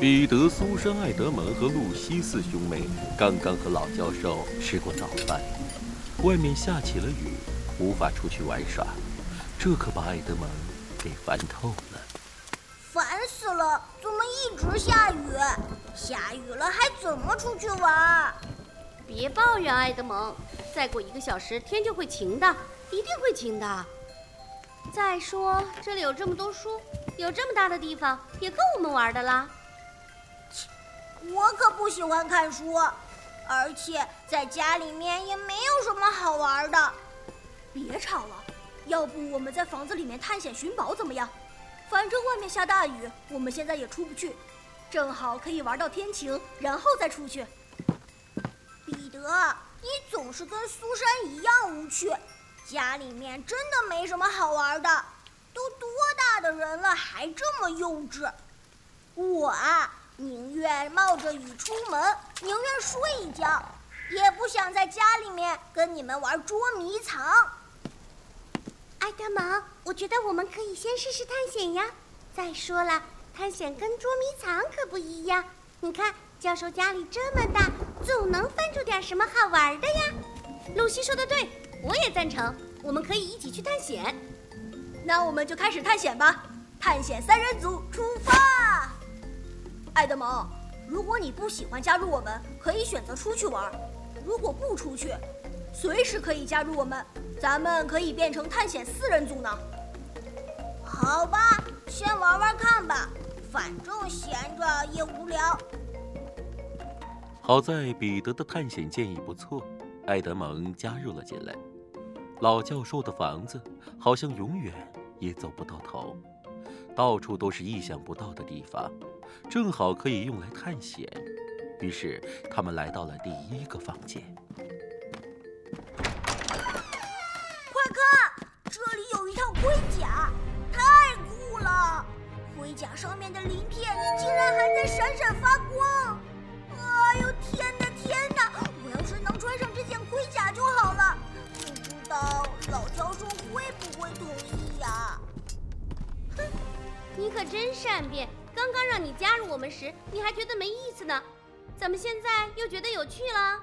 彼得、苏珊、艾德蒙和露西四兄妹刚刚和老教授吃过早饭，外面下起了雨，无法出去玩耍，这可把艾德蒙给烦透了。烦死了！怎么一直下雨？下雨了还怎么出去玩？别抱怨，艾德蒙，再过一个小时天就会晴的，一定会晴的。再说这里有这么多书，有这么大的地方，也够我们玩的啦。我可不喜欢看书，而且在家里面也没有什么好玩的。别吵了，要不我们在房子里面探险寻宝怎么样？反正外面下大雨，我们现在也出不去，正好可以玩到天晴，然后再出去。彼得，你总是跟苏珊一样无趣，家里面真的没什么好玩的。都多大的人了，还这么幼稚？我啊。宁愿冒着雨出门，宁愿睡一觉，也不想在家里面跟你们玩捉迷藏。爱德蒙，我觉得我们可以先试试探险呀。再说了，探险跟捉迷藏可不一样。你看，教授家里这么大，总能翻出点什么好玩的呀。露西说的对，我也赞成。我们可以一起去探险。那我们就开始探险吧！探险三人组出发。爱德蒙，如果你不喜欢加入我们，可以选择出去玩；如果不出去，随时可以加入我们，咱们可以变成探险四人组呢。好吧，先玩玩看吧，反正闲着也无聊。好在彼得的探险建议不错，爱德蒙加入了进来。老教授的房子好像永远也走不到头，到处都是意想不到的地方。正好可以用来探险，于是他们来到了第一个房间。快看，这里有一套盔甲，太酷了！盔甲上面的鳞片竟然还在闪闪发光！哎呦天哪天哪！我要是能穿上这件盔甲就好了。不知道老教授会不会同意呀？哼，你可真善变！刚刚让你加入我们时，你还觉得没意思呢，怎么现在又觉得有趣了？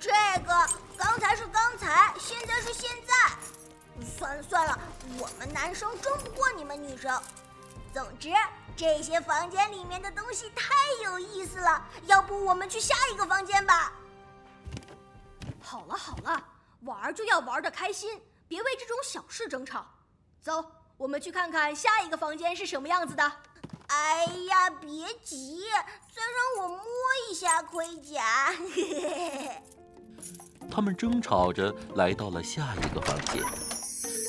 这个刚才是刚才，现在是现在。算了算了，我们男生争不过你们女生。总之，这些房间里面的东西太有意思了，要不我们去下一个房间吧？好了好了，玩就要玩的开心，别为这种小事争吵。走。我们去看看下一个房间是什么样子的。哎呀，别急，再让我摸一下盔甲。他们争吵着来到了下一个房间。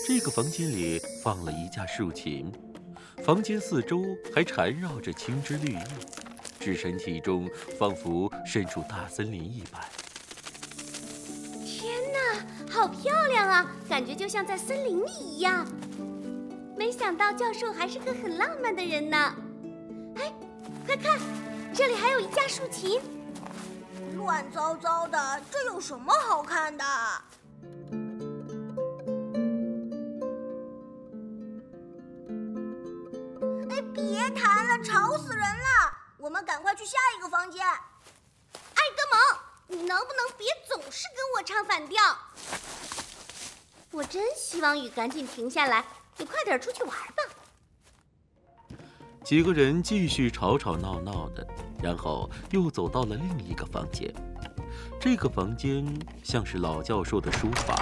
这个房间里放了一架竖琴，房间四周还缠绕着青枝绿叶，置身其中，仿佛身处大森林一般。天哪，好漂亮啊，感觉就像在森林里一样。没想到教授还是个很浪漫的人呢。哎，快看，这里还有一架竖琴。乱糟糟的，这有什么好看的？哎，别弹了，吵死人了！我们赶快去下一个房间。爱德蒙，你能不能别总是跟我唱反调？我真希望雨赶紧停下来。你快点出去玩吧！几个人继续吵吵闹闹的，然后又走到了另一个房间。这个房间像是老教授的书房，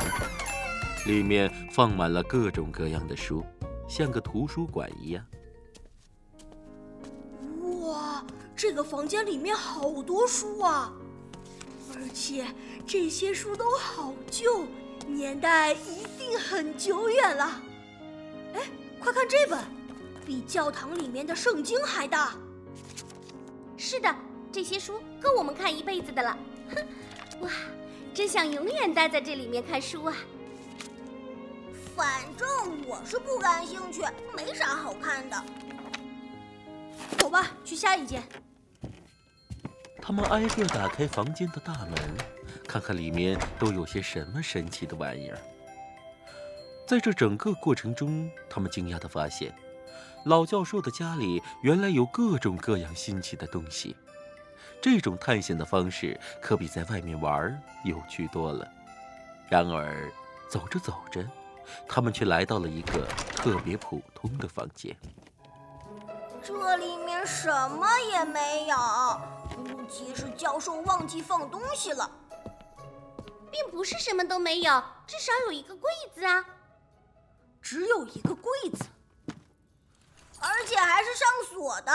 里面放满了各种各样的书，像个图书馆一样。哇，这个房间里面好多书啊！而且这些书都好旧，年代一定很久远了。哎，快看这本，比教堂里面的圣经还大。是的，这些书够我们看一辈子的了。哼，哇，真想永远待在这里面看书啊！反正我是不感兴趣，没啥好看的。走吧，去下一间。他们挨个打开房间的大门，看看里面都有些什么神奇的玩意儿。在这整个过程中，他们惊讶的发现，老教授的家里原来有各种各样新奇的东西，这种探险的方式可比在外面玩有趣多了。然而，走着走着，他们却来到了一个特别普通的房间。这里面什么也没有，估计是教授忘记放东西了。并不是什么都没有，至少有一个柜子啊。只有一个柜子，而且还是上锁的，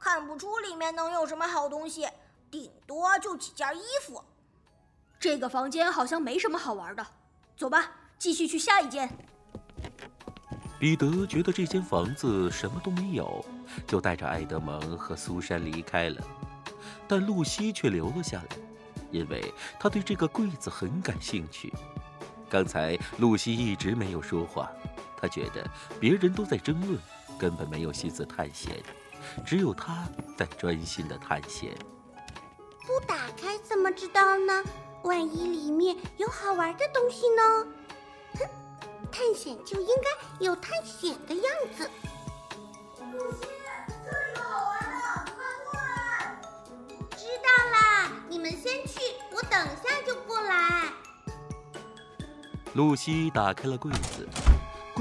看不出里面能有什么好东西，顶多就几件衣服。这个房间好像没什么好玩的，走吧，继续去下一间。彼得觉得这间房子什么都没有，就带着爱德蒙和苏珊离开了，但露西却留了下来，因为她对这个柜子很感兴趣。刚才露西一直没有说话。他觉得别人都在争论，根本没有心思探险，只有他在专心的探险。不打开怎么知道呢？万一里面有好玩的东西呢？哼，探险就应该有探险的样子。露西，这里有好玩的，快过来！知道啦，你们先去，我等下就过来。露西打开了柜子。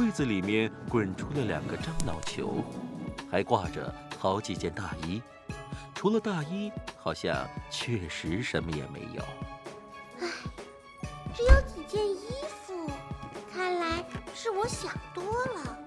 柜子里面滚出了两个樟脑球，还挂着好几件大衣。除了大衣，好像确实什么也没有。唉，只有几件衣服，看来是我想多了。